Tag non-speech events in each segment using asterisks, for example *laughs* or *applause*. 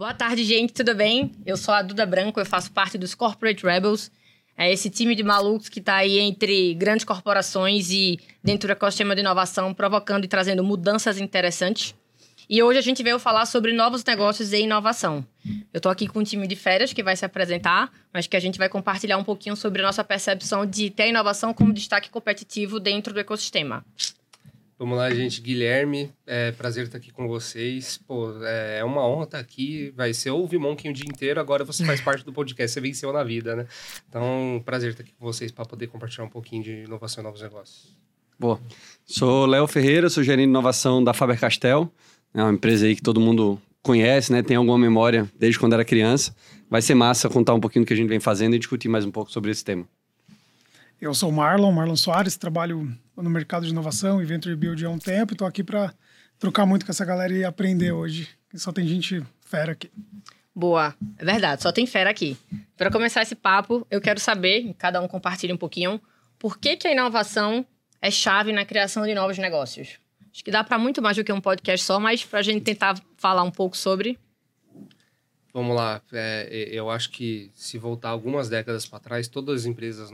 Boa tarde, gente, tudo bem? Eu sou a Duda Branco, eu faço parte dos Corporate Rebels. É esse time de malucos que está aí entre grandes corporações e dentro do ecossistema de inovação, provocando e trazendo mudanças interessantes. E hoje a gente veio falar sobre novos negócios e inovação. Eu estou aqui com um time de férias que vai se apresentar, mas que a gente vai compartilhar um pouquinho sobre a nossa percepção de ter a inovação como destaque competitivo dentro do ecossistema. Vamos lá, gente. Guilherme, é prazer estar aqui com vocês. Pô, é uma honra estar aqui. Vai ser ouvir Monkey o dia inteiro, agora você faz parte do podcast, você venceu na vida, né? Então, prazer estar aqui com vocês para poder compartilhar um pouquinho de inovação e novos negócios. Boa. Sou Léo Ferreira, sou gerente de inovação da Faber-Castell. É uma empresa aí que todo mundo conhece, né? Tem alguma memória desde quando era criança. Vai ser massa contar um pouquinho do que a gente vem fazendo e discutir mais um pouco sobre esse tema. Eu sou o Marlon, Marlon Soares, trabalho no mercado de inovação e Venture Build há um tempo e estou aqui para trocar muito com essa galera e aprender hoje. Só tem gente fera aqui. Boa, é verdade, só tem fera aqui. Para começar esse papo, eu quero saber, cada um compartilhe um pouquinho, por que, que a inovação é chave na criação de novos negócios? Acho que dá para muito mais do que um podcast só, mas para a gente tentar falar um pouco sobre. Vamos lá, é, eu acho que se voltar algumas décadas para trás, todas as empresas,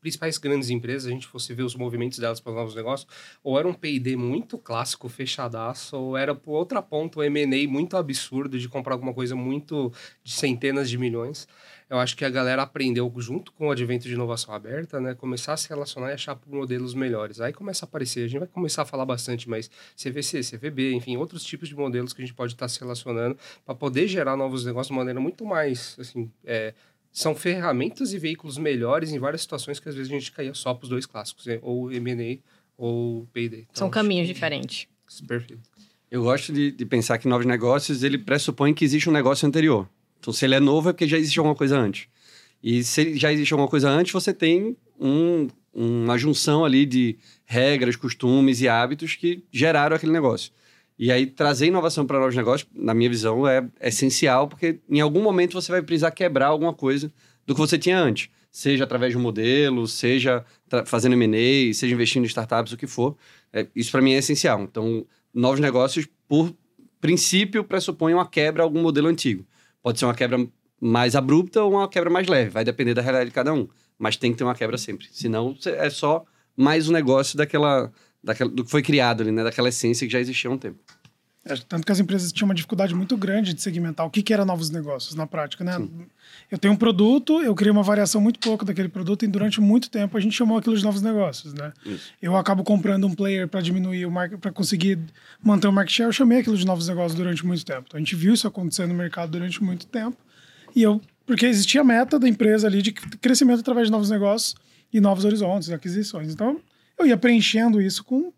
principais grandes empresas, a gente fosse ver os movimentos delas para os novos negócios, ou era um P&D muito clássico, fechadaço, ou era por outra ponta um M&A muito absurdo de comprar alguma coisa muito de centenas de milhões. Eu acho que a galera aprendeu junto com o advento de inovação aberta, né, começar a se relacionar e achar modelos melhores. Aí começa a aparecer, a gente vai começar a falar bastante, mas CVC, CVB, enfim, outros tipos de modelos que a gente pode estar se relacionando para poder gerar novos negócios de maneira muito mais, assim, é, são ferramentas e veículos melhores em várias situações que às vezes a gente caía só para os dois clássicos, né? ou M&A ou Payday. Então, são caminhos que... diferentes. Perfeito. Eu gosto de, de, pensar que novos negócios, ele pressupõe que existe um negócio anterior. Então, se ele é novo, é porque já existe alguma coisa antes. E se já existe alguma coisa antes, você tem um, uma junção ali de regras, costumes e hábitos que geraram aquele negócio. E aí, trazer inovação para novos negócios, na minha visão, é essencial, porque em algum momento você vai precisar quebrar alguma coisa do que você tinha antes. Seja através de um modelo, seja fazendo M&A, seja investindo em startups, o que for. É, isso para mim é essencial. Então, novos negócios, por princípio, pressupõem uma quebra a algum modelo antigo. Pode ser uma quebra mais abrupta ou uma quebra mais leve. Vai depender da realidade de cada um. Mas tem que ter uma quebra sempre. Senão, é só mais um negócio daquela daquela, do que foi criado ali, né? Daquela essência que já existia há um tempo. É, tanto que as empresas tinham uma dificuldade muito grande de segmentar o que, que era novos negócios na prática, né? Sim. Eu tenho um produto, eu criei uma variação muito pouco daquele produto e durante muito tempo a gente chamou aquilo de novos negócios, né? Isso. Eu acabo comprando um player para diminuir o market, para conseguir manter o market share, eu chamei aquilo de novos negócios durante muito tempo. Então, a gente viu isso acontecer no mercado durante muito tempo e eu porque existia a meta da empresa ali de crescimento através de novos negócios e novos horizontes, aquisições. Então, eu ia preenchendo isso com,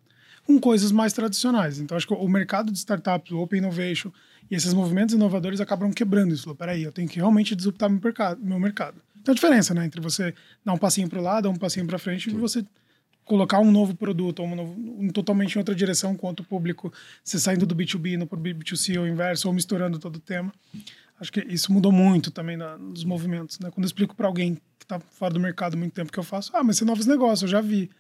com coisas mais tradicionais. Então, acho que o mercado de startups, o Open Innovation e esses movimentos inovadores acabam quebrando isso. Falou, peraí, eu tenho que realmente disruptar meu mercado. Meu mercado. Então, a diferença né, entre você dar um passinho para o lado, dar um passinho para frente Sim. e você colocar um novo produto, um, novo, um totalmente em outra direção com outro público, você saindo do B2B no B2C ou inverso, ou misturando todo o tema. Acho que isso mudou muito também na, nos movimentos. Né? Quando eu explico para alguém que está fora do mercado há muito tempo que eu faço, ah, mas são novos negócios, eu já vi.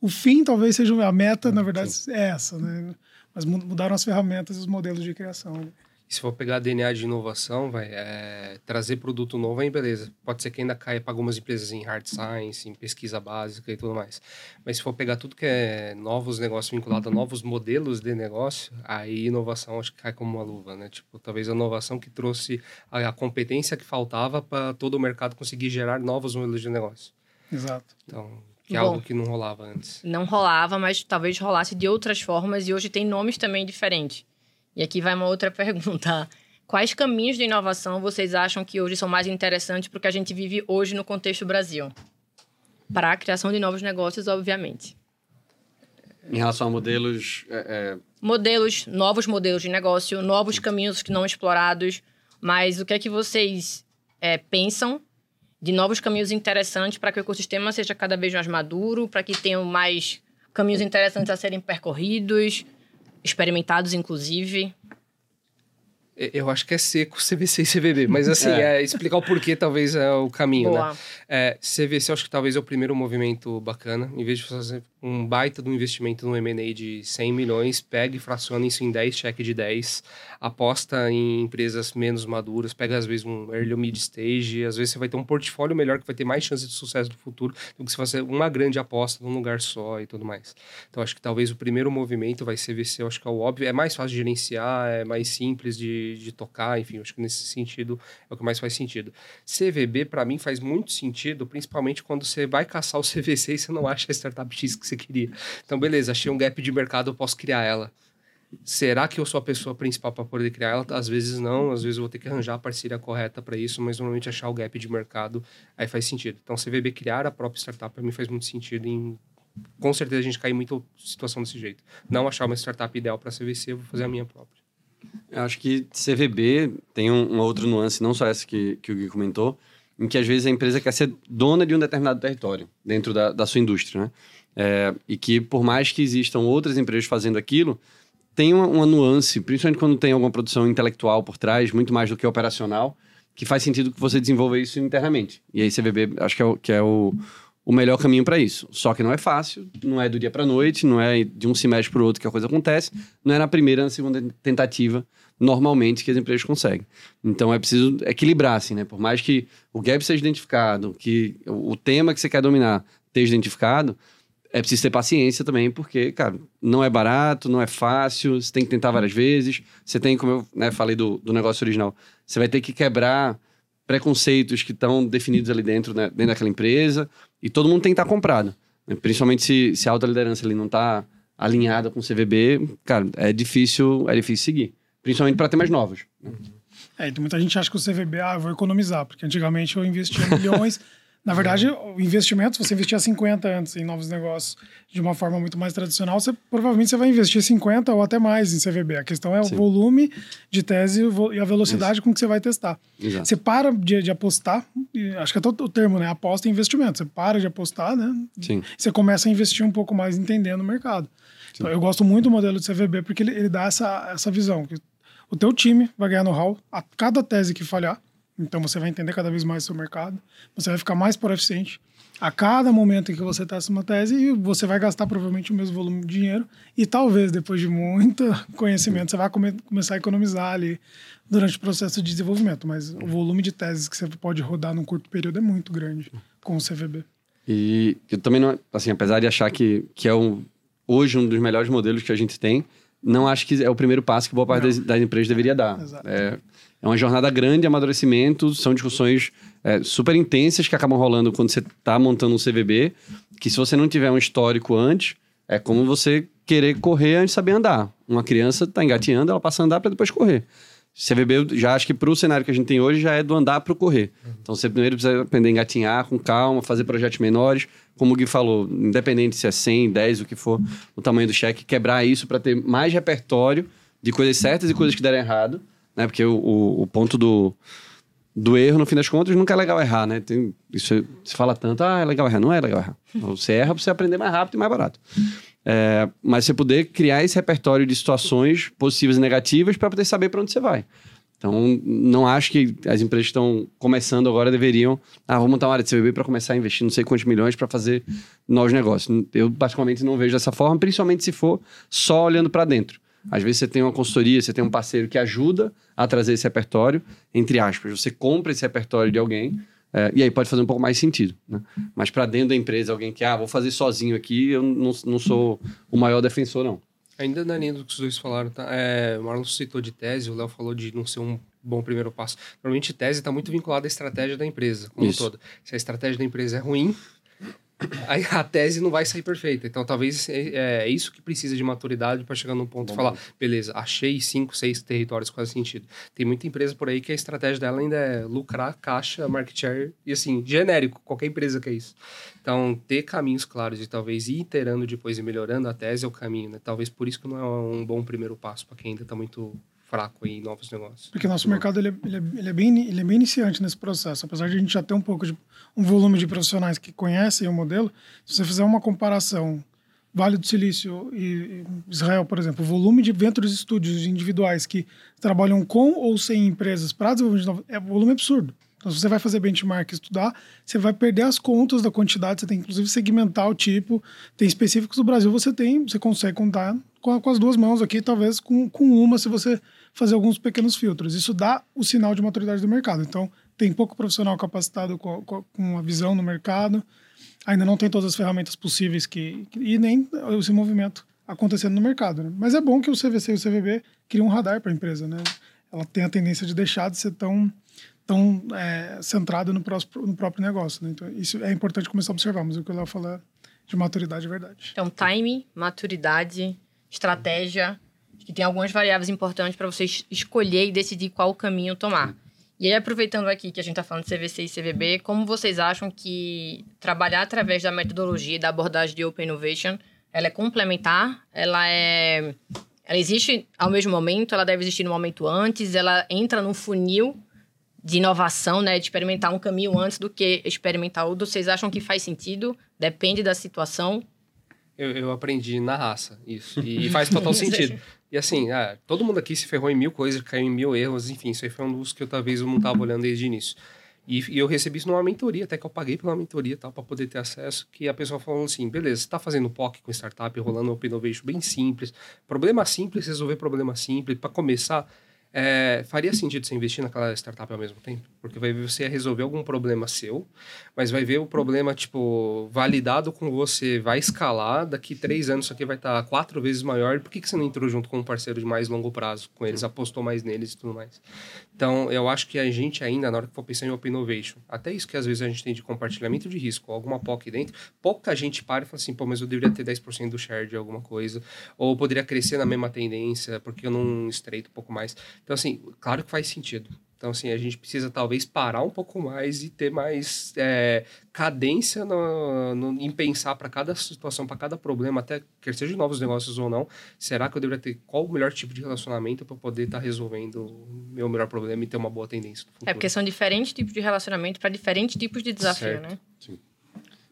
O fim talvez seja a meta, na verdade, Sim. é essa, né? Mas mudaram as ferramentas e os modelos de criação. se for pegar DNA de inovação, vai é, trazer produto novo, aí beleza. Pode ser que ainda caia para algumas empresas em hard science, em pesquisa básica e tudo mais. Mas se for pegar tudo que é novos negócios vinculados a novos modelos de negócio, aí inovação acho que cai como uma luva, né? Tipo, talvez a inovação que trouxe a, a competência que faltava para todo o mercado conseguir gerar novos modelos de negócio. Exato. Então, que é Bom, algo que não rolava antes. Não rolava, mas talvez rolasse de outras formas e hoje tem nomes também diferentes. E aqui vai uma outra *laughs* pergunta. Quais caminhos de inovação vocês acham que hoje são mais interessantes para o que a gente vive hoje no contexto Brasil? Para a criação de novos negócios, obviamente. Em relação a modelos. É, é... Modelos, novos modelos de negócio, novos caminhos que não explorados. Mas o que é que vocês é, pensam de novos caminhos interessantes para que o ecossistema seja cada vez mais maduro, para que tenham mais caminhos interessantes a serem percorridos, experimentados, inclusive. Eu acho que é seco CVC e CVB, mas assim, é. é explicar o porquê talvez é o caminho, né? Boa. né? É, CVC eu acho que talvez é o primeiro movimento bacana, em vez de fazer um baita do investimento no M&A de 100 milhões, pega e fraciona isso em 10 cheque de 10, aposta em empresas menos maduras, pega às vezes um early mid stage, às vezes você vai ter um portfólio melhor que vai ter mais chance de sucesso no futuro do que se fazer uma grande aposta num lugar só e tudo mais. Então acho que talvez o primeiro movimento vai ser CVC, eu acho que é o óbvio, é mais fácil de gerenciar, é mais simples de, de tocar, enfim, acho que nesse sentido é o que mais faz sentido. CVB para mim faz muito sentido, principalmente quando você vai caçar o CVC e você não acha a startup X que você você queria. Então, beleza, achei um gap de mercado, eu posso criar ela. Será que eu sou a pessoa principal para poder criar ela? Às vezes não, às vezes eu vou ter que arranjar a parceria correta para isso, mas normalmente achar o gap de mercado aí faz sentido. Então, CVB criar a própria startup para mim faz muito sentido em com certeza a gente cai em muita situação desse jeito. Não achar uma startup ideal para CVC, eu vou fazer a minha própria. Eu acho que CVB tem um, uma outra nuance, não só essa que, que o Gui comentou, em que às vezes a empresa quer ser dona de um determinado território dentro da, da sua indústria, né? É, e que, por mais que existam outras empresas fazendo aquilo, tem uma, uma, nuance, principalmente quando tem alguma produção intelectual por trás, muito mais do que operacional, que faz sentido que você desenvolva isso internamente. E aí CVB, acho que é o, que é o, o melhor caminho para isso. Só que não é fácil, não é do dia para noite, não é de um semestre para o outro que a coisa acontece, não é na primeira, na segunda tentativa, normalmente, que as empresas conseguem. Então é preciso equilibrar, assim, né? Por mais que o gap seja identificado, que o tema que você quer dominar esteja identificado, é preciso ter paciência também, porque, cara, não é barato, não é fácil, você tem que tentar várias vezes. Você tem, como eu né, falei do, do negócio original, você vai ter que quebrar preconceitos que estão definidos ali dentro, né, dentro daquela empresa, e todo mundo tem que estar comprado. Né? Principalmente se, se a alta liderança ali não está alinhada com o CVB, cara, é difícil, é difícil seguir. Principalmente para temas novos. Né? É, então muita gente acha que o CVB, ah, eu vou economizar, porque antigamente eu investia milhões. *laughs* Na verdade, o investimento, se você investir 50 antes em novos negócios de uma forma muito mais tradicional, você provavelmente você vai investir 50 ou até mais em CVB. A questão é Sim. o volume de tese e a velocidade Isso. com que você vai testar. Exato. Você para de, de apostar, acho que é todo o termo, né? Aposta em investimento. Você para de apostar, né? Sim. Você começa a investir um pouco mais entendendo o mercado. Então, eu gosto muito do modelo de CVB porque ele, ele dá essa, essa visão. Que o teu time vai ganhar know-how a cada tese que falhar então você vai entender cada vez mais o seu mercado, você vai ficar mais eficiente a cada momento em que você testa uma tese e você vai gastar provavelmente o mesmo volume de dinheiro e talvez depois de muito *laughs* conhecimento você vai come começar a economizar ali durante o processo de desenvolvimento, mas o volume de teses que você pode rodar num curto período é muito grande com o CVB. E eu também não, assim, apesar de achar que, que é um, hoje um dos melhores modelos que a gente tem, não acho que é o primeiro passo que boa parte das, das, empresas deveria dar. Exato. É, é uma jornada grande de amadurecimento, são discussões é, super intensas que acabam rolando quando você está montando um CVB, que se você não tiver um histórico antes, é como você querer correr antes de saber andar. Uma criança está engateando, ela passa a andar para depois correr. CVB, já acho que para o cenário que a gente tem hoje, já é do andar para o correr. Então, você primeiro precisa aprender a engatinhar com calma, fazer projetos menores. Como o Gui falou, independente se é 100, 10, o que for, o tamanho do cheque, quebrar isso para ter mais repertório de coisas certas e coisas que deram errado né? Porque o, o, o, ponto do, do erro, no fim das contas, nunca é legal errar, né? Tem, isso se fala tanto, ah, é legal errar. Não é legal errar. Você erra para você aprender mais rápido e mais barato. É, mas você poder criar esse repertório de situações positivas e negativas para poder saber para onde você vai. Então, não acho que as empresas que estão começando agora deveriam. Ah, vou montar uma área de CVB para começar a investir não sei quantos milhões para fazer novos negócios. Eu, particularmente, não vejo dessa forma, principalmente se for só olhando para dentro. Às vezes você tem uma consultoria, você tem um parceiro que ajuda a trazer esse repertório, entre aspas. Você compra esse repertório de alguém, é, e aí pode fazer um pouco mais sentido. Né? Mas para dentro da empresa, alguém que, ah, vou fazer sozinho aqui, eu não, não sou o maior defensor, não. Ainda na linha do que os dois falaram, tá? É, o Marlon citou de tese, o Léo falou de não ser um bom primeiro passo. Normalmente, tese está muito vinculada à estratégia da empresa, como Isso. um todo. Se a estratégia da empresa é ruim, aí a tese não vai sair perfeita. Então, talvez é, é isso que precisa de maturidade para chegar num ponto e falar, beleza, achei cinco, seis territórios com esse sentido. Tem muita empresa por aí que a estratégia dela ainda é lucrar, caixa, market share e assim, genérico, qualquer empresa que é isso. Então, ter caminhos claros e talvez ir iterando depois e melhorando a tese é o caminho, né? Talvez por isso que não é um bom primeiro passo para quem ainda está muito fraco em novos negócios. Porque nosso mercado ele é, ele, é, ele é, bem, ele é bem iniciante nesse processo. Apesar de a gente já ter um pouco de um volume de profissionais que conhecem o modelo, se você fizer uma comparação Vale do Silício e Israel, por exemplo, o volume de ventures estúdios individuais que trabalham com ou sem empresas para desenvolvimento de novos, é um volume absurdo. Então, se você vai fazer benchmark e estudar, você vai perder as contas da quantidade, você tem inclusive segmentar o tipo. Tem específicos do Brasil, você tem, você consegue contar com, com as duas mãos aqui, talvez com, com uma, se você fazer alguns pequenos filtros. Isso dá o sinal de maturidade do mercado. Então, tem pouco profissional capacitado com, com, com a visão no mercado ainda não tem todas as ferramentas possíveis que, que e nem esse movimento acontecendo no mercado. Né? Mas é bom que o CVC e o CVB criem um radar para a empresa. Né? Ela tem a tendência de deixar de ser tão tão é, centrada no, no próprio negócio. Né? Então, isso é importante começar a observar, mas o que eu ia falar de maturidade é verdade. Então, time, maturidade, estratégia, que tem algumas variáveis importantes para você escolher e decidir qual caminho tomar. E aí, aproveitando aqui que a gente está falando de CVC e CVB, como vocês acham que trabalhar através da metodologia e da abordagem de Open Innovation, ela é complementar, ela é... Ela existe ao mesmo momento, ela deve existir no momento antes, ela entra num funil de inovação, né? De experimentar um caminho antes do que experimentar outro. Vocês acham que faz sentido? Depende da situação? Eu, eu aprendi na raça isso. E *laughs* faz total sentido. E assim, ah, todo mundo aqui se ferrou em mil coisas, caiu em mil erros, enfim, isso aí foi um dos que eu talvez eu não estava olhando desde o início. E, e, eu recebi isso numa mentoria, até que eu paguei pela mentoria tal, para poder ter acesso, que a pessoa falou assim, beleza, você está fazendo POC com startup, rolando um Open Innovation bem simples, problema simples, resolver problema simples, para começar, é, faria sentido você investir naquela startup ao mesmo tempo? Porque vai ver você resolver algum problema seu, mas vai ver o problema, tipo, validado com você, vai escalar, daqui três anos isso aqui vai estar quatro vezes maior. Por que, que você não entrou junto com um parceiro de mais longo prazo com eles, apostou mais neles e tudo mais? Então, eu acho que a gente ainda, na hora que for pensar em Open Innovation, até isso que às vezes a gente tem de compartilhamento de risco, alguma POC dentro, pouca gente para e fala assim, pô, mas eu deveria ter 10% do share de alguma coisa, ou poderia crescer na mesma tendência, porque eu não estreito um pouco mais. Então, assim, claro que faz sentido. Então, assim, a gente precisa talvez parar um pouco mais e ter mais é, cadência no, no, em pensar para cada situação, para cada problema, até quer seja de novos negócios ou não. Será que eu deveria ter qual o melhor tipo de relacionamento para poder estar tá resolvendo o meu melhor problema e ter uma boa tendência? É porque são diferentes tipos de relacionamento para diferentes tipos de desafio, certo. né? Sim.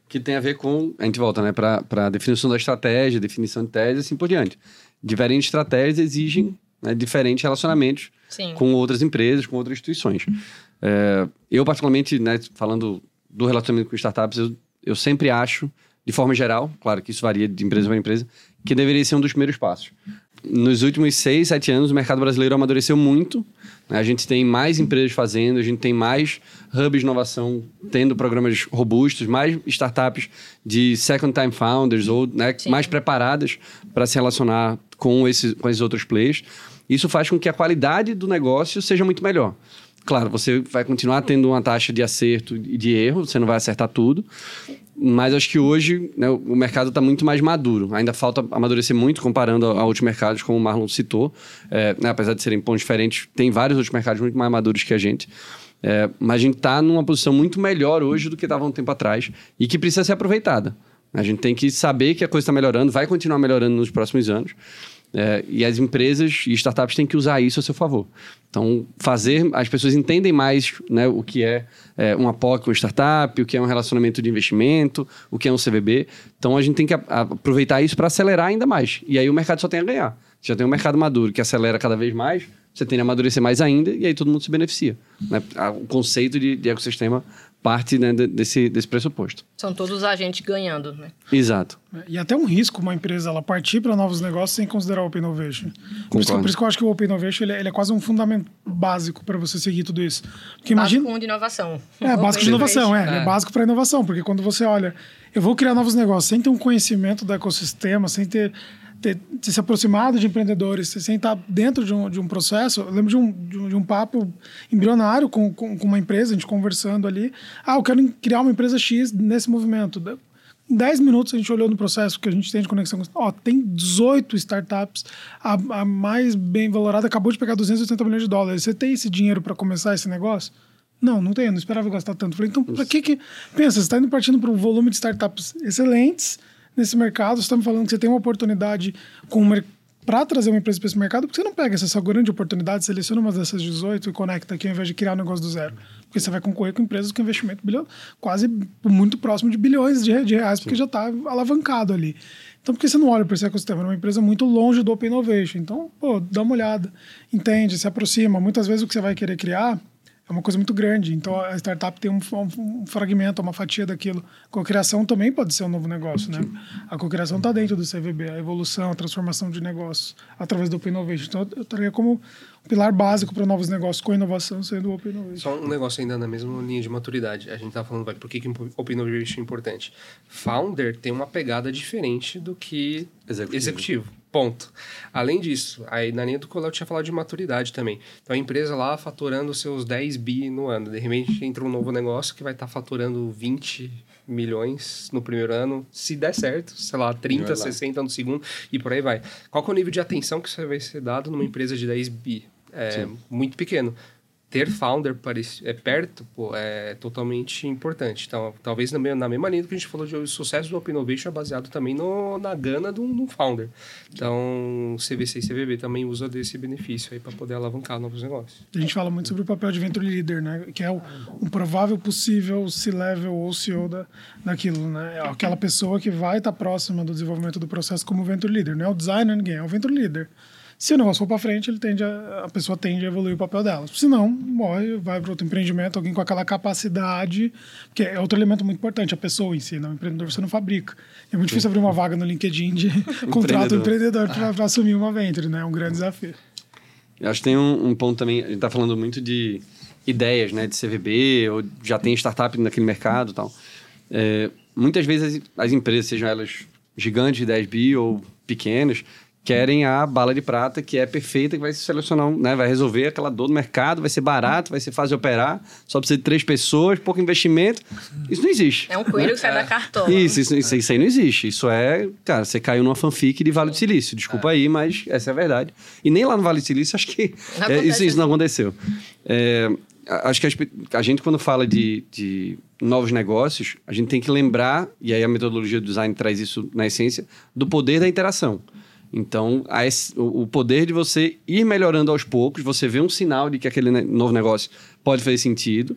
Que tem a ver com. A gente volta, né, para a definição da estratégia, definição de tese e assim por diante. Diferentes estratégias exigem né, diferentes relacionamentos Sim. com outras empresas, com outras instituições. É, eu, particularmente, né, falando do relacionamento com startups, eu, eu sempre acho, de forma geral, claro que isso varia de empresa para empresa, que deveria ser um dos primeiros passos. Nos últimos seis, sete anos, o mercado brasileiro amadureceu muito. Né? A gente tem mais empresas fazendo, a gente tem mais hubs de inovação tendo programas robustos, mais startups de second time founders ou né, mais preparadas para se relacionar com esses, com esses outros players. Isso faz com que a qualidade do negócio seja muito melhor. Claro, você vai continuar tendo uma taxa de acerto e de erro, você não vai acertar tudo, mas acho que hoje né, o mercado está muito mais maduro. Ainda falta amadurecer muito comparando a, outros mercados, como o Marlon citou. É, né, apesar de serem pontos diferentes, tem vários outros mercados muito mais maduros que a gente. É, mas a gente está numa posição muito melhor hoje do que estava um tempo atrás e que precisa ser aproveitada. A gente tem que saber que a coisa está melhorando, vai continuar melhorando nos próximos anos. É, e as empresas e startups têm que usar isso a seu favor. Então, fazer as pessoas entendem mais né, o que é, é um apoio com startup, o que é um relacionamento de investimento, o que é um CVB. Então, a gente tem que aproveitar isso para acelerar ainda mais. E aí o mercado só tem a ganhar. Já tem um mercado maduro que acelera cada vez mais, você tem a amadurecer mais ainda e aí todo mundo se beneficia. Né? O conceito de, de ecossistema parte né, desse, desse pressuposto. São todos os agentes ganhando, né? Exato. E até um risco uma empresa ela partir para novos negócios sem considerar o Open Innovation. Por isso, por isso, que eu acho que o Open Innovation ele, ele é quase um fundamento básico para você seguir tudo isso. Porque básico imagina... de inovação. É, básico de inovação, é. é. é básico para inovação, porque quando você olha, eu vou criar novos negócios sem ter um conhecimento do ecossistema, sem ter ter, ter, se aproximado de empreendedores, sem estar dentro de um, de um processo. Eu lembro de um, de um, de um papo embrionário com, com, com, uma empresa, a gente conversando ali. Ah, eu quero criar uma empresa X nesse movimento. Em 10 minutos a gente olhou no processo que a gente tem de conexão com. Ó, tem 18 startups, a, a mais bem valorada acabou de pegar 280 milhões de dólares. Você tem esse dinheiro para começar esse negócio? Não, não tenho, não esperava gastar tanto. Falei, então, para que que. Pensa, você está indo partindo para um volume de startups excelentes nesse mercado. Você está me falando que você tem uma oportunidade com, para trazer uma empresa para esse mercado, porque você não pega essa grande oportunidade, seleciona uma dessas 18 e conecta aqui ao invés de criar um negócio do zero. Porque você vai concorrer com empresas com investimento bilhão, quase muito próximo de bilhões de, de reais, porque já está alavancado ali. Então, por que você não olha para esse ecossistema? É uma empresa muito longe do Open Innovation. Então, pô, dá uma olhada, entende, se aproxima. Muitas vezes o que você vai querer criar é uma coisa muito grande. Então a startup tem um, um, um fragmento, uma fatia daquilo. A cocriação também pode ser um novo negócio, né? A cocriação está dentro do CVB, a evolução, a transformação de negócios através do Open Innovation. Então eu traria como um pilar básico para novos negócios com inovação sendo o Open Innovation. Só um negócio ainda na mesma linha de maturidade. A gente está falando, vai, por que, que Open Innovation é importante? Founder tem uma pegada diferente do que executivo. executivo Ponto. Além disso, aí na linha do Colau tinha falado de maturidade também. Então a empresa lá faturando seus 10 bi no ano. De repente entra um novo negócio que vai estar tá faturando 20 milhões no primeiro ano, se der certo, sei lá, 30, 60 no segundo e por aí vai. Qual é o nível de atenção que você vai ser dado numa empresa de 10 bi? É Sim. muito pequeno ter founder é, perto pô, é totalmente importante. Então, talvez na mesma, na mesma linha que a gente falou de o sucesso do Open Innovation é baseado também no, na gana do, do founder. Então, CVC e CVB também usa desse benefício aí para poder alavancar novos negócios. A gente fala muito sobre o papel de venture leader, né? Que é o, um provável possível C-level ou CEO da, daquilo, né? É aquela pessoa que vai estar tá próxima do desenvolvimento do processo como venture leader. Não é o designer ninguém, é o venture leader. Se o negócio for para frente, ele tende a, a pessoa tende a evoluir o papel dela. Se não, morre, vai para outro empreendimento, alguém com aquela capacidade, que é outro elemento muito importante, a pessoa em si, não, né? o empreendedor você não fabrica. É muito difícil abrir uma vaga no LinkedIn de *laughs* contrato um empreendedor para assumir uma venture, né? É um grande desafio. Eu acho que tem um, um ponto também, a gente está falando muito de ideias, né, de CVB, ou já tem startup naquele mercado e tal. É, muitas vezes as, as, empresas, sejam elas gigantes de 10 bi ou pequenas, querem a bala de prata, que é perfeita, que vai selecionar, né? Vai resolver aquela dor do mercado, vai ser barato, vai ser fácil de operar, só precisa de três pessoas, pouco investimento. Isso não existe. É um coelho né? que sai é. da cartola. Isso, isso, isso, isso, aí não existe. Isso é, cara, você caiu numa fanfic de Vale do Silício. Desculpa é. aí, mas essa é a verdade. E nem lá no Vale do Silício, acho que é, isso, isso não aconteceu. É, acho que a, a, gente, quando fala de, de novos negócios, a gente tem que lembrar, e aí a metodologia do design traz isso na essência, do poder da interação. Então, o poder de você ir melhorando aos poucos, você vê um sinal de que aquele novo negócio pode fazer sentido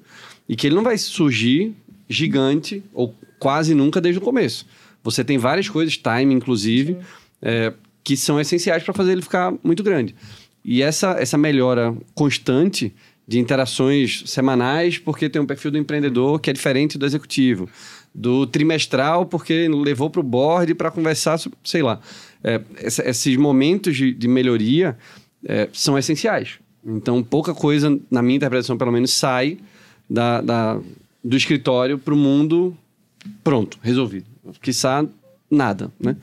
e que ele não vai surgir gigante ou quase nunca desde o começo. Você tem várias coisas, time inclusive, é, que são essenciais para fazer ele ficar muito grande. E essa, essa melhora constante de interações semanais, porque tem um perfil do empreendedor que é diferente do executivo, do trimestral, porque levou para o board para conversar, sei lá é, esses momentos de, de melhoria é, são essenciais. Então, pouca coisa, na minha interpretação, pelo menos, sai da, da do escritório para o mundo pronto, resolvido. Quiçá nada, né?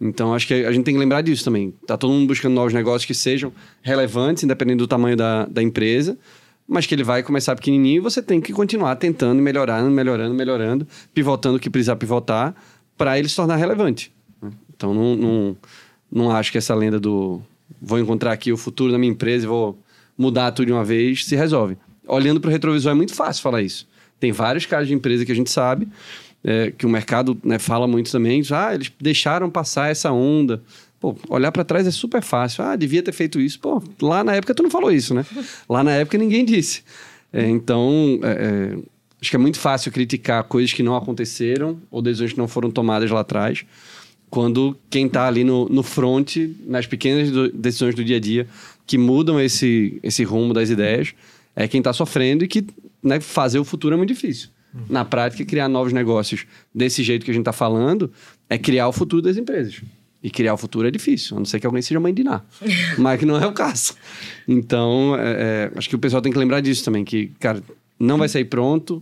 Então, acho que a gente tem que lembrar disso também. Tá todo mundo buscando novos negócios que sejam relevantes, independente do tamanho da, da empresa, mas que ele vai começar pequenininho e você tem que continuar tentando, melhorando, melhorando, melhorando, pivotando o que precisar pivotar para ele se tornar relevante. Então não, não, não acho que essa lenda do vou encontrar aqui o futuro da minha empresa e vou mudar tudo de uma vez se resolve. Olhando para o retrovisor é muito fácil falar isso. Tem vários casos de empresa que a gente sabe, é, que o mercado né, fala muito também, ah, eles deixaram passar essa onda. Pô, olhar para trás é super fácil. Ah, devia ter feito isso. Pô, lá na época tu não falou isso, né? Lá na época ninguém disse. É, então, é, é, acho que é muito fácil criticar coisas que não aconteceram ou decisões que não foram tomadas lá atrás quando quem está ali no, no front, nas pequenas do, decisões do dia a dia, que mudam esse, esse rumo das ideias, é quem está sofrendo e que né, fazer o futuro é muito difícil. Uhum. Na prática, criar novos negócios desse jeito que a gente está falando é criar o futuro das empresas. E criar o futuro é difícil, a não ser que alguém seja mãe de Iná. *laughs* Mas que não é o caso. Então, é, é, acho que o pessoal tem que lembrar disso também, que, cara, não vai sair pronto.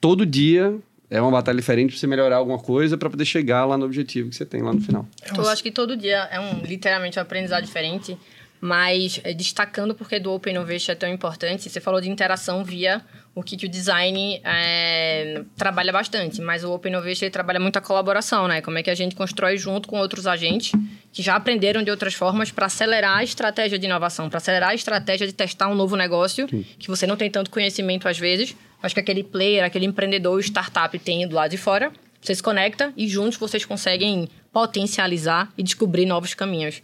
Todo dia é uma batalha diferente para você melhorar alguma coisa para poder chegar lá no objetivo que você tem lá no final. Eu acho que todo dia é um literalmente um aprendizado diferente, mas é, destacando porque do Open Innovation é tão importante, você falou de interação via o que, que o design é, trabalha bastante, mas o Open Innovation trabalha muito a colaboração, né? Como é que a gente constrói junto com outros agentes que já aprenderam de outras formas para acelerar a estratégia de inovação, para acelerar a estratégia de testar um novo negócio Sim. que você não tem tanto conhecimento às vezes, mas que aquele player, aquele empreendedor, startup tem do lado de fora. Você se conecta e juntos vocês conseguem potencializar e descobrir novos caminhos.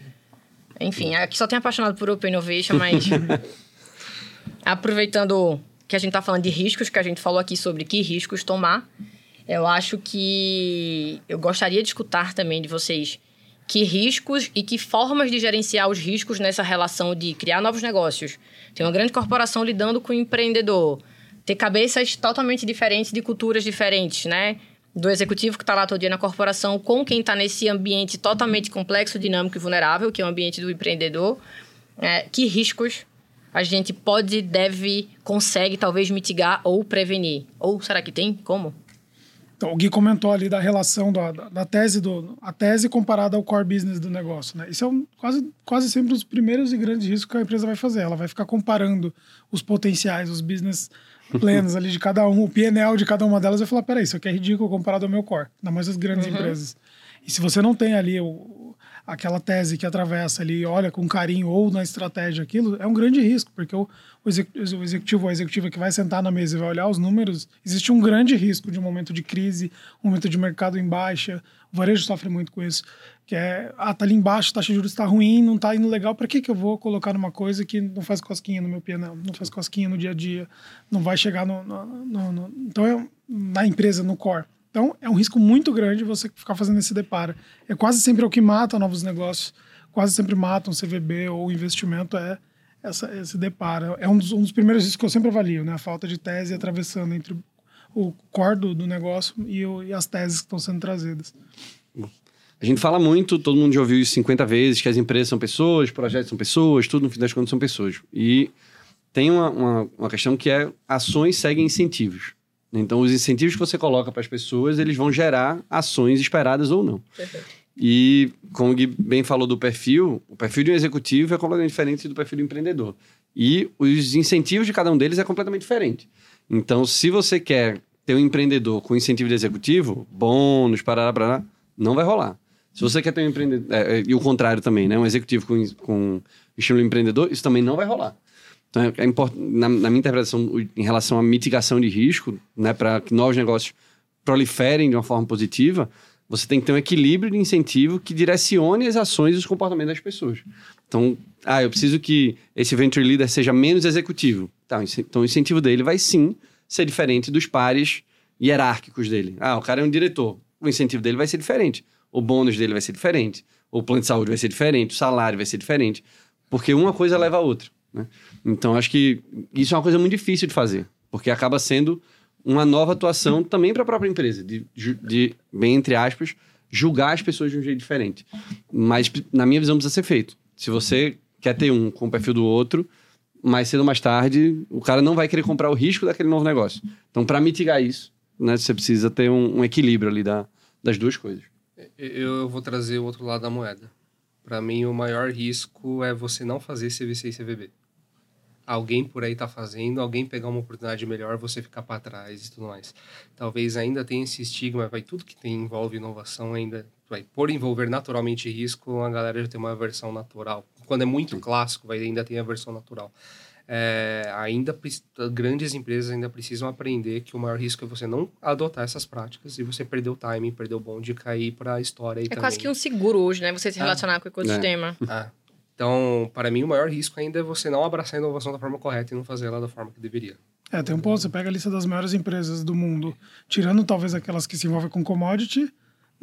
Enfim, aqui só tem apaixonado por Open Innovation, mas. *laughs* aproveitando que a gente está falando de riscos, que a gente falou aqui sobre que riscos tomar, eu acho que eu gostaria de escutar também de vocês que riscos e que formas de gerenciar os riscos nessa relação de criar novos negócios. Tem uma grande corporação lidando com o empreendedor, ter cabeças totalmente diferentes de culturas diferentes, né? Do executivo que está lá todo dia na corporação com quem está nesse ambiente totalmente complexo, dinâmico e vulnerável, que é o ambiente do empreendedor. É, que riscos a gente pode, deve, consegue talvez mitigar ou prevenir? Ou será que tem? Como? Então, o Gui comentou ali da relação da, da, tese do a tese comparada ao core business do negócio, né? Isso é um, quase quase sempre os primeiros e grandes riscos que a empresa vai fazer. Ela vai ficar comparando os potenciais, os business plans ali de cada um, o PNL de cada uma delas e falar, peraí, isso aqui é ridículo comparado ao meu core, ainda mais as grandes uhum. empresas. E se você não tem ali o, aquela tese que atravessa ali e olha com carinho ou na estratégia aquilo, é um grande risco, porque o, o executivo ou a executiva que vai sentar na mesa e vai olhar os números, existe um grande risco de um momento de crise, um momento de mercado em baixa. O varejo sofre muito com isso, que é, ah, tá ali embaixo, a taxa de juros está ruim, não está indo legal, para que que eu vou colocar numa coisa que não faz cosquinha no meu PNL, não faz cosquinha no dia a dia, não vai chegar no... no, no, no então, é na empresa, no core. Então, é um risco muito grande você ficar fazendo esse deparo. É quase sempre o que mata novos negócios, quase sempre mata um CVB ou investimento, é essa, esse deparo. É um dos, um dos primeiros riscos que eu sempre avalio, né? A falta de tese atravessando entre o core do, do negócio e, o, e, as teses que estão sendo trazidas. A gente fala muito, todo mundo já ouviu isso 50 vezes, que as empresas são pessoas, projetos são pessoas, tudo no fim das contas são pessoas. E tem uma, uma, uma questão que é ações seguem incentivos. Então, os incentivos que você coloca para as pessoas, eles vão gerar ações esperadas ou não. Perfeito. E, como o Gui bem falou do perfil, o perfil de um executivo é completamente diferente do perfil do empreendedor. E os incentivos de cada um deles é completamente diferente. Então, se você quer ter um empreendedor com incentivo de executivo, bônus, parará, parará, não vai rolar. Se você quer ter um empreendedor, é, é, e o contrário também, né? Um executivo com, com estilo empreendedor, isso também não vai rolar. Então, é, é importante, na, na, minha interpretação, em relação à mitigação de risco, né, para que novos negócios proliferem de uma forma positiva, você tem que ter um equilíbrio de incentivo que direcione as ações e os comportamentos das pessoas. Então, ah, eu preciso que esse venture leader seja menos executivo. Tá, então, o incentivo dele vai sim ser diferente dos pares hierárquicos dele. Ah, o cara é um diretor. O incentivo dele vai ser diferente. O bônus dele vai ser diferente. O plano de saúde vai ser diferente. O salário vai ser diferente. Porque uma coisa leva a outra. Né? Então, acho que isso é uma coisa muito difícil de fazer. Porque acaba sendo uma nova atuação também para a própria empresa, de, de, bem entre aspas, julgar as pessoas de um jeito diferente. Mas, na minha visão, precisa ser feito. Se você quer ter um com o perfil do outro, mais cedo ou mais tarde, o cara não vai querer comprar o risco daquele novo negócio. Então, para mitigar isso, né, você precisa ter um, um equilíbrio ali da, das duas coisas. Eu vou trazer o outro lado da moeda. Para mim, o maior risco é você não fazer CVC e CVB alguém por aí tá fazendo, alguém pegar uma oportunidade melhor, você ficar para trás e tudo mais. Talvez ainda tenha esse estigma, vai tudo que tem, envolve inovação ainda, vai por envolver naturalmente risco, a galera já tem uma versão natural. Quando é muito clássico, vai ainda tem a versão natural. É, ainda grandes empresas ainda precisam aprender que o maior risco é você não adotar essas práticas e você perder o timing, perder o bonde e cair para a história. é também. quase que um seguro hoje, né? Você se ah. relacionar ah, com o ecossistema. É. Ah. Então, para mim, o maior risco ainda é você não abraçar a inovação da forma correta e não fazer ela da forma que deveria. É, tem um ponto, você pega a lista das maiores empresas do mundo, tirando talvez aquelas que se envolvem com commodity,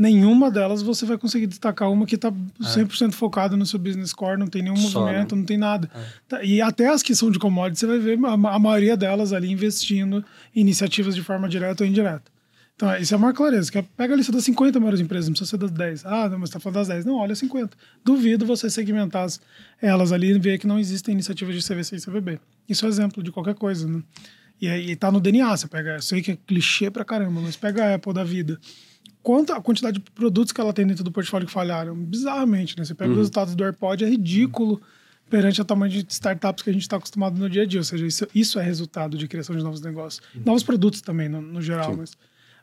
nenhuma delas você vai conseguir destacar uma que está 100% é. focada no seu business core, não tem nenhum Só, movimento, né? não tem nada. É. Tá, e até as que são de commodity, você vai ver a, a maioria delas ali investindo em iniciativas de forma direta ou indireta. Então, isso é uma clareza. Que pega a lista das 50 maiores empresas, não precisa ser das 10. Ah, não, mas você está falando das 10. Não, olha 50. Duvido você segmentar elas ali e ver que não existem iniciativas de CVC e CVB. Isso é exemplo de qualquer coisa, né? E aí tá no DNA, você pega, eu sei que é clichê pra caramba, mas pega a Apple da vida. Quanto a quantidade de produtos que ela tem dentro do portfólio que falharam? Bizarramente, né? Você pega uhum. os resultados do AirPod, é ridículo uhum. perante o tamanho de startups que a gente está acostumado no dia a dia. Ou seja, isso, isso é resultado de criação de novos negócios. Uhum. Novos produtos também, no, no geral, Sim. mas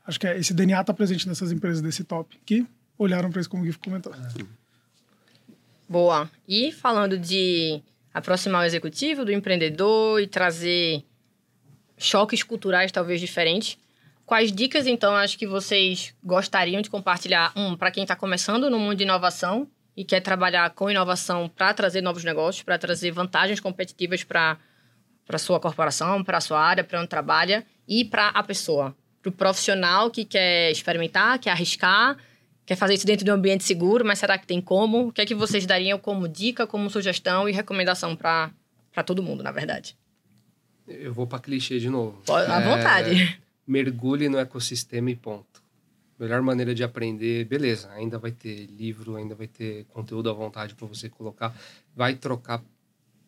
Acho que é, esse DNA está presente nessas empresas desse top, que olharam para isso como o Gif comentou. Boa. E falando de aproximar o executivo do empreendedor e trazer choques culturais talvez diferentes, quais dicas então acho que vocês gostariam de compartilhar? Um, para quem está começando no mundo de inovação e quer trabalhar com inovação para trazer novos negócios, para trazer vantagens competitivas para a sua corporação, para a sua área, para onde trabalha e para a pessoa. Para o profissional que quer experimentar, quer arriscar, quer fazer isso dentro de um ambiente seguro, mas será que tem como? O que é que vocês dariam como dica, como sugestão e recomendação para todo mundo, na verdade? Eu vou para clichê de novo. À é, vontade. Mergulhe no ecossistema e ponto. Melhor maneira de aprender, beleza, ainda vai ter livro, ainda vai ter conteúdo à vontade para você colocar. Vai trocar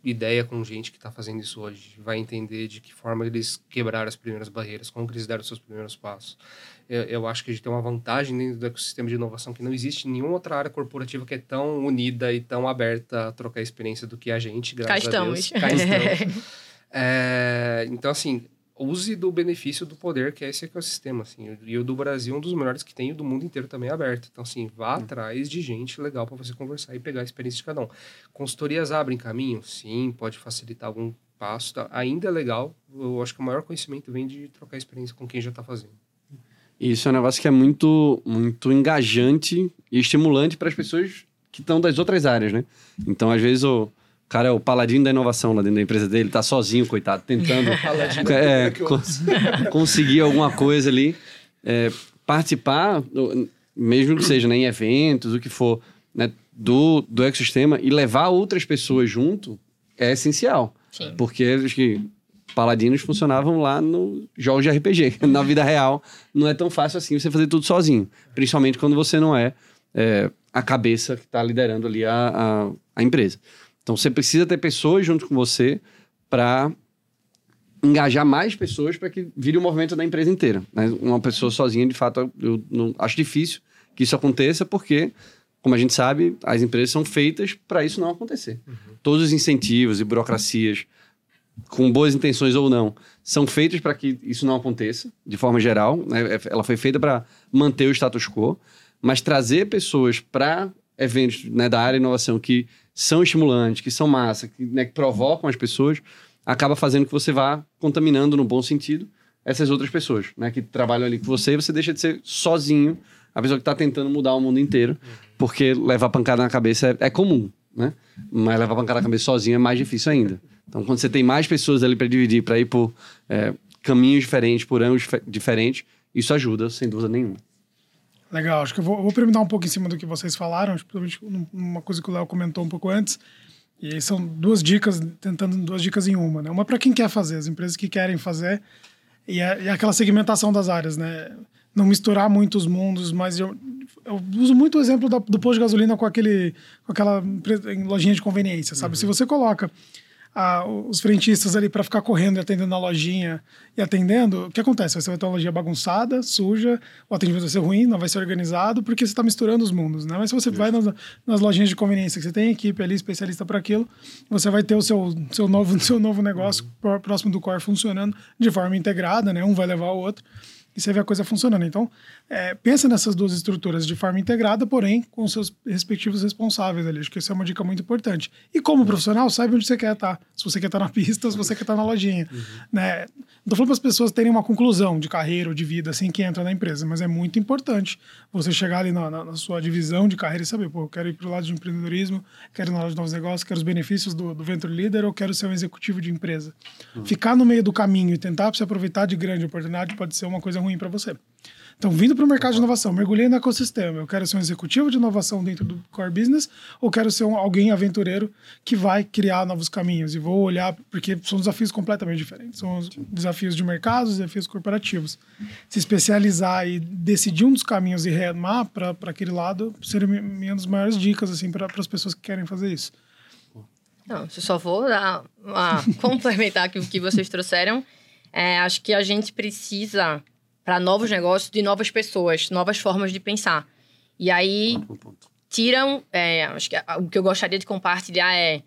ideia com gente que está fazendo isso hoje, vai entender de que forma eles quebraram as primeiras barreiras, como eles deram os seus primeiros passos. Eu, eu, acho que a gente tem uma vantagem dentro do ecossistema de inovação que não existe nenhuma outra área corporativa que é tão unida e tão aberta a trocar experiência do que a gente, graças Cá a Deus. Cá estamos. *laughs* é, então, assim, use do benefício do poder que é esse ecossistema, assim. E o do Brasil é um dos melhores que tem, e o do mundo inteiro também é aberto. Então, assim, vá hum. atrás de gente legal para você conversar e pegar a experiência de cada um. Consultorias abrem caminho? Sim, pode facilitar algum passo. Tá? Ainda é legal. Eu acho que o maior conhecimento vem de trocar experiência com quem já está fazendo. Isso é um negócio que é muito, muito engajante e estimulante para as pessoas que estão das outras áreas, né? Então, às vezes, o cara é o paladino da inovação lá dentro da empresa dele, tá sozinho, coitado, tentando *laughs* *laughs* é, cons *laughs* conseguir alguma coisa ali. É, participar, mesmo que seja né, em eventos, o que for, né, do, do ecossistema e levar outras pessoas junto é essencial. Sim. Porque acho que paladinos funcionavam lá no jogos de RPG. Na vida real, não é tão fácil assim você fazer tudo sozinho. Principalmente quando você não é, é a cabeça que está liderando ali a, a, a empresa. Então você precisa ter pessoas junto com você para engajar mais pessoas para que vire o movimento da empresa inteira. Né? Uma pessoa sozinha, de fato, eu não, acho difícil que isso aconteça, porque, como a gente sabe, as empresas são feitas para isso não acontecer. Uhum. Todos os incentivos e burocracias, com boas intenções ou não, são feitos para que isso não aconteça, de forma geral. Né? É, ela foi feita para manter o status quo, mas trazer pessoas para eventos né, da área de inovação que são estimulantes, que são massa, que, né, que provocam as pessoas, acaba fazendo que você vá contaminando, no bom sentido, essas outras pessoas, né? Que trabalham ali com você e você deixa de ser sozinho a pessoa que está tentando mudar o mundo inteiro, porque levar pancada na cabeça é, é, comum, né? Mas levar pancada na cabeça sozinho é mais difícil ainda. Então, quando você tem mais pessoas ali para dividir, para ir por é, caminhos diferentes, por ângulos diferentes, isso ajuda, sem dúvida nenhuma. Legal, acho que eu vou, vou perguntar um pouco em cima do que vocês falaram, principalmente uma coisa que o Léo comentou um pouco antes. E aí são duas dicas, tentando duas dicas em uma, né? Uma para quem quer fazer, as empresas que querem fazer, e, é, e é aquela segmentação das áreas, né? Não misturar muitos mundos, mas eu, eu uso muito o exemplo da, do posto de gasolina com, aquele, com aquela lojinha de conveniência, sabe? Uhum. Se você coloca a, os frentistas ali para ficar correndo e atendendo na lojinha e atendendo, o que acontece? Você vai ter uma lojinha bagunçada, suja, o atendimento vai ser ruim, não vai ser organizado, porque você está misturando os mundos, né? Mas se você Isso. vai nas, nas, lojinhas de conveniência, que você tem equipe ali especialista para aquilo, você vai ter o seu, seu, novo, *laughs* seu novo negócio uhum. próximo do core funcionando de forma integrada, né? Um vai levar o outro e você vê a coisa funcionando. Então, é, pensa nessas duas estruturas de forma integrada, porém com seus respectivos responsáveis ali. Acho que essa é uma dica muito importante. E como profissional, saiba onde você quer estar. Se você quer estar na *laughs* pista, se você quer estar na lojinha. Uhum. Né? Não falando para as pessoas terem uma conclusão de carreira ou de vida assim que entra na empresa, mas é muito importante você chegar ali na, na, na sua divisão de carreira e saber, pô, eu quero ir para o lado de empreendedorismo, quero ir na lado de novos negócios, quero os benefícios do, do Venture Leader ou quero ser um executivo de empresa. Uhum. Ficar no meio do caminho e tentar se aproveitar de grande oportunidade pode ser uma coisa ruim para você. Então, vindo para o mercado de inovação, mergulhei no ecossistema. Eu quero ser um executivo de inovação dentro do core business ou quero ser um, alguém aventureiro que vai criar novos caminhos? E vou olhar, porque são desafios completamente diferentes. São os desafios de mercado, os desafios corporativos. Se especializar e decidir um dos caminhos e remar para aquele lado seriam minhas das maiores dicas assim, para as pessoas que querem fazer isso. Não, eu só vou dar uma, *laughs* complementar o que vocês trouxeram. É, acho que a gente precisa para novos negócios de novas pessoas, novas formas de pensar. E aí tiram. É, acho que o que eu gostaria de compartilhar é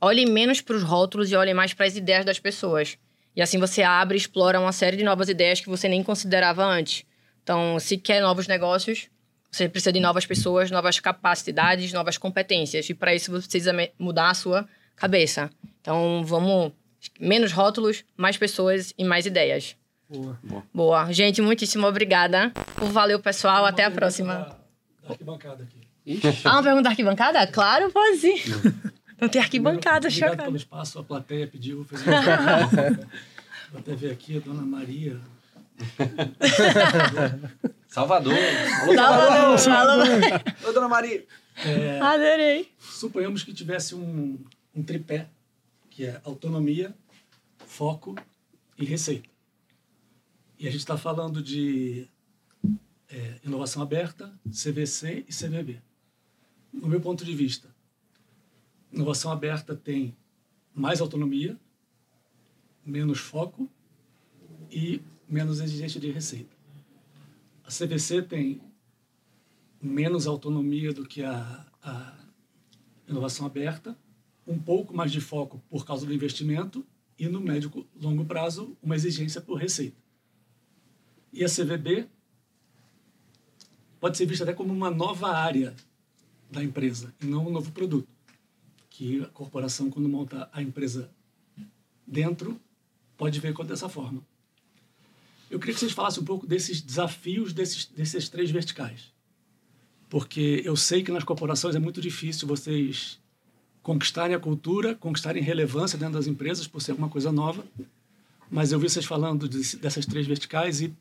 olhem menos para os rótulos e olhem mais para as ideias das pessoas. E assim você abre e explora uma série de novas ideias que você nem considerava antes. Então, se quer novos negócios, você precisa de novas pessoas, novas capacidades, novas competências. E para isso você precisa mudar a sua cabeça. Então, vamos menos rótulos, mais pessoas e mais ideias. Boa. Boa. Gente, muitíssimo obrigada. Valeu, pessoal. Até a próxima. Arquibancada aqui. Ah, uma pergunta da arquibancada? Claro, pode sim. *laughs* Não tem arquibancada, Obrigado chocado. pelo espaço, a plateia pediu. Fez uma... Vou até ver aqui a Dona Maria. *laughs* Salvador. Salvador, Salvador. Ô, dona Maria. É, Adorei. suponhamos que tivesse um, um tripé, que é autonomia, foco e receita. E a gente está falando de é, inovação aberta, CVC e CVB. No meu ponto de vista, inovação aberta tem mais autonomia, menos foco e menos exigência de receita. A CVC tem menos autonomia do que a, a inovação aberta, um pouco mais de foco por causa do investimento e no médio longo prazo uma exigência por receita. E a CVB pode ser vista até como uma nova área da empresa e não um novo produto, que a corporação quando monta a empresa dentro pode ver dessa forma. Eu queria que vocês falassem um pouco desses desafios desses, desses três verticais porque eu sei que nas corporações é muito difícil vocês conquistarem a cultura, conquistarem relevância dentro das empresas por ser uma coisa nova. Mas eu vi vocês falando de, dessas três verticais e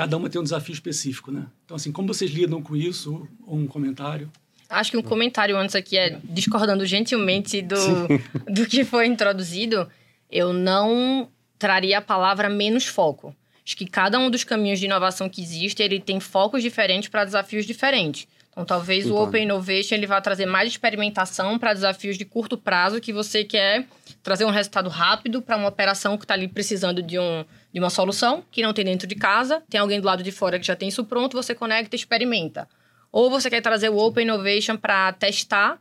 cada uma tem um desafio específico, né? Então, assim, como vocês lidam com isso? Ou um comentário? Acho que um comentário antes aqui é discordando gentilmente do, *laughs* do que foi introduzido. Eu não traria a palavra menos foco. Acho que cada um dos caminhos de inovação que existe, ele tem focos diferentes para desafios diferentes. Então, talvez o Open Innovation ele vá trazer mais experimentação para desafios de curto prazo que você quer trazer um resultado rápido para uma operação que está ali precisando de, um, de uma solução que não tem dentro de casa, tem alguém do lado de fora que já tem isso pronto, você conecta e experimenta. Ou você quer trazer o Open Innovation para testar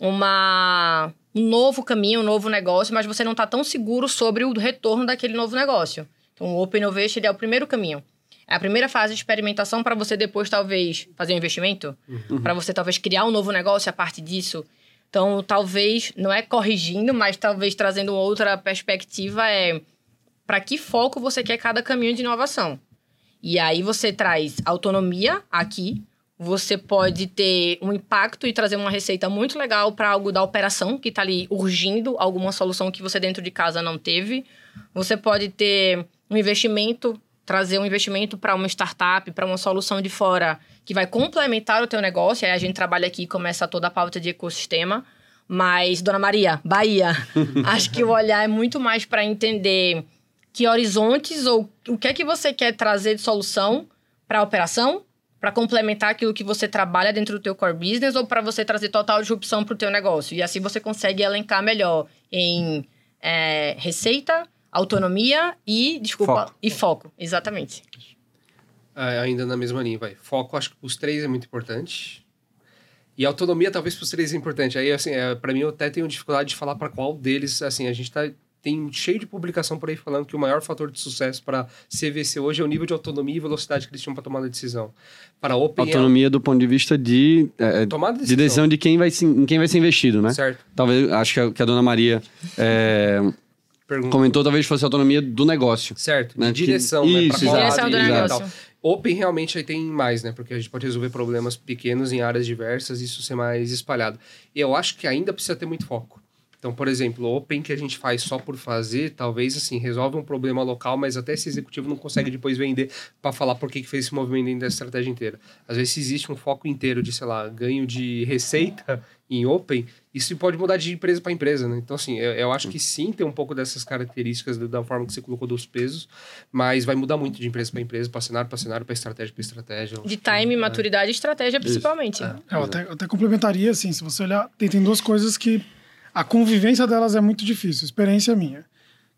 uma, um novo caminho, um novo negócio, mas você não está tão seguro sobre o retorno daquele novo negócio. Então, o Open Innovation é o primeiro caminho. É a primeira fase de experimentação para você depois, talvez, fazer um investimento. Uhum. Para você, talvez, criar um novo negócio a partir disso. Então, talvez, não é corrigindo, mas talvez trazendo outra perspectiva é para que foco você quer cada caminho de inovação. E aí você traz autonomia aqui, você pode ter um impacto e trazer uma receita muito legal para algo da operação que está ali urgindo, alguma solução que você dentro de casa não teve. Você pode ter um investimento, trazer um investimento para uma startup, para uma solução de fora que vai complementar o teu negócio. Aí a gente trabalha aqui e começa toda a pauta de ecossistema. Mas, Dona Maria, Bahia, *laughs* acho que o olhar é muito mais para entender que horizontes ou o que é que você quer trazer de solução para a operação, para complementar aquilo que você trabalha dentro do teu core business ou para você trazer total disrupção para o teu negócio. E assim você consegue elencar melhor em é, receita, autonomia e, desculpa, Foco. e foco. Exatamente. É, ainda na mesma linha, vai. Foco, acho que os três é muito importante. E autonomia, talvez, para os três é importante. Aí, assim, é, para mim, eu até tenho dificuldade de falar para qual deles, assim, a gente tá tem cheio de publicação por aí falando que o maior fator de sucesso para CVC hoje é o nível de autonomia e velocidade que eles tinham para tomar a decisão. Para Open Autonomia do ponto de vista de, é, Tomada de de decisão de quem vai, se- em quem vai ser investido, né? Certo. Talvez, acho que a, que a dona Maria é, comentou, talvez fosse a autonomia do negócio. Certo, Né, de que- direção, né? Pra Isso, Direção do e negócio. tal. Open realmente aí tem mais, né? Porque a gente pode resolver problemas pequenos em áreas diversas e isso ser mais espalhado. E eu acho que ainda precisa ter muito foco. Então, por exemplo, o Open que a gente faz só por fazer, talvez assim, resolve um problema local, mas até esse executivo não consegue depois vender para falar por que que fez esse movimento dentro da estratégia inteira. Às vezes, se existe um foco inteiro de, sei lá, ganho de receita em Open, isso pode mudar de empresa para empresa, né? Então, assim, eu, eu acho que sim tem um pouco dessas características da- da forma que você colocou dos pesos, mas vai mudar muito de empresa para empresa, para cenário para cenário, para estratégia para estratégia. De time, maturidade e estratégia, principalmente. É, eu até, eu até complementaria, assim, se você olhar, tem, tem duas coisas que a convivência delas é muito difícil, experiência minha.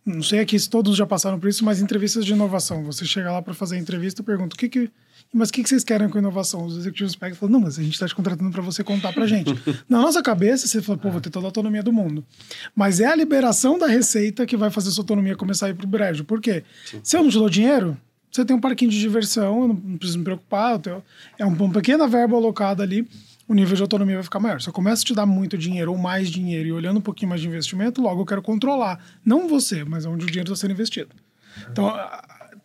Não sei aqui se todos já passaram por isso, mas entrevistas de inovação, você chega lá para fazer a entrevista e pergunta, o que que, mas o que, que vocês querem com inovação? Os executivos pegam e falam, não, mas a gente está te contratando para você contar para gente. *laughs* Na nossa cabeça, você fala, pô, vou ter toda a autonomia do mundo. Mas é a liberação da receita que vai fazer sua autonomia começar a ir pro brejo. Por quê? Se eu não te dou dinheiro, você tem um parquinho de diversão, eu não, preciso me preocupar, tenho- é um- uma pequena verba alocada ali, o nível de autonomia vai ficar maior. Se eu começo a te dar muito dinheiro ou mais dinheiro e olhando um pouquinho mais de investimento, logo eu quero controlar. Não você, mas onde o dinheiro está sendo investido. Então,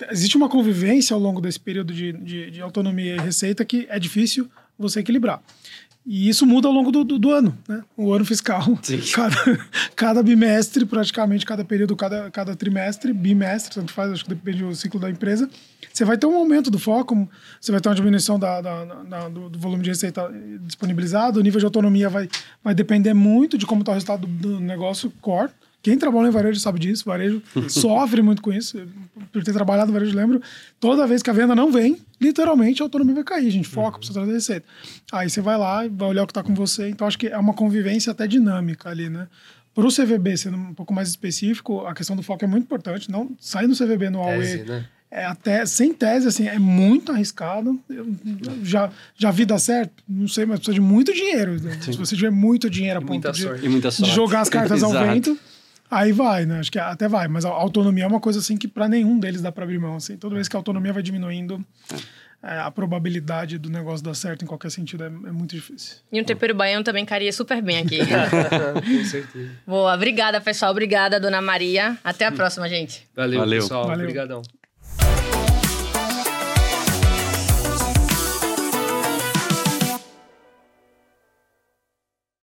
existe uma convivência ao longo desse período de, de, de autonomia e receita que é difícil, você equilibrar. E isso muda ao longo do, do, do ano, né? O ano fiscal. *laughs* Cada, cada bimestre, praticamente, cada período, cada, cada trimestre, bimestre, tanto faz, acho que depende do ciclo da empresa. Você vai ter um aumento do foco, você vai ter uma diminuição da, da, da do, do, volume de receita disponibilizado, o nível de autonomia vai, vai depender muito de como está o resultado do, do negócio core. Quem trabalha em varejo sabe disso. Varejo *laughs* sofre muito com isso. Por ter trabalhado no varejo, lembro. Toda vez que a venda não vem, literalmente a autonomia vai cair. A gente foca, uhum. precisa trazer receita. Aí você vai lá vai olhar o que está com você. Então, acho que é uma convivência até dinâmica ali, né? Para o CVB, sendo um pouco mais específico, a questão do foco é muito importante. Não sair no CVB no AUE né? é até sem tese, assim, é muito arriscado. Eu, já, já vi dar certo? Não sei, mas precisa de muito dinheiro. Se você tiver muito dinheiro a ponto de, de, jogar as cartas ao *laughs* vento, Aí vai, né? Acho que até vai, mas a autonomia é uma coisa assim que para nenhum deles dá para abrir mão. Assim. Toda vez que a autonomia vai diminuindo, é, a probabilidade do negócio dar certo em qualquer sentido é, é muito difícil. E um tempero baiano também caria super bem aqui. *laughs* Com certeza. Boa, obrigada, pessoal. Obrigada, dona Maria. Até a próxima, gente. Valeu, Valeu. pessoal. Valeu. Obrigadão.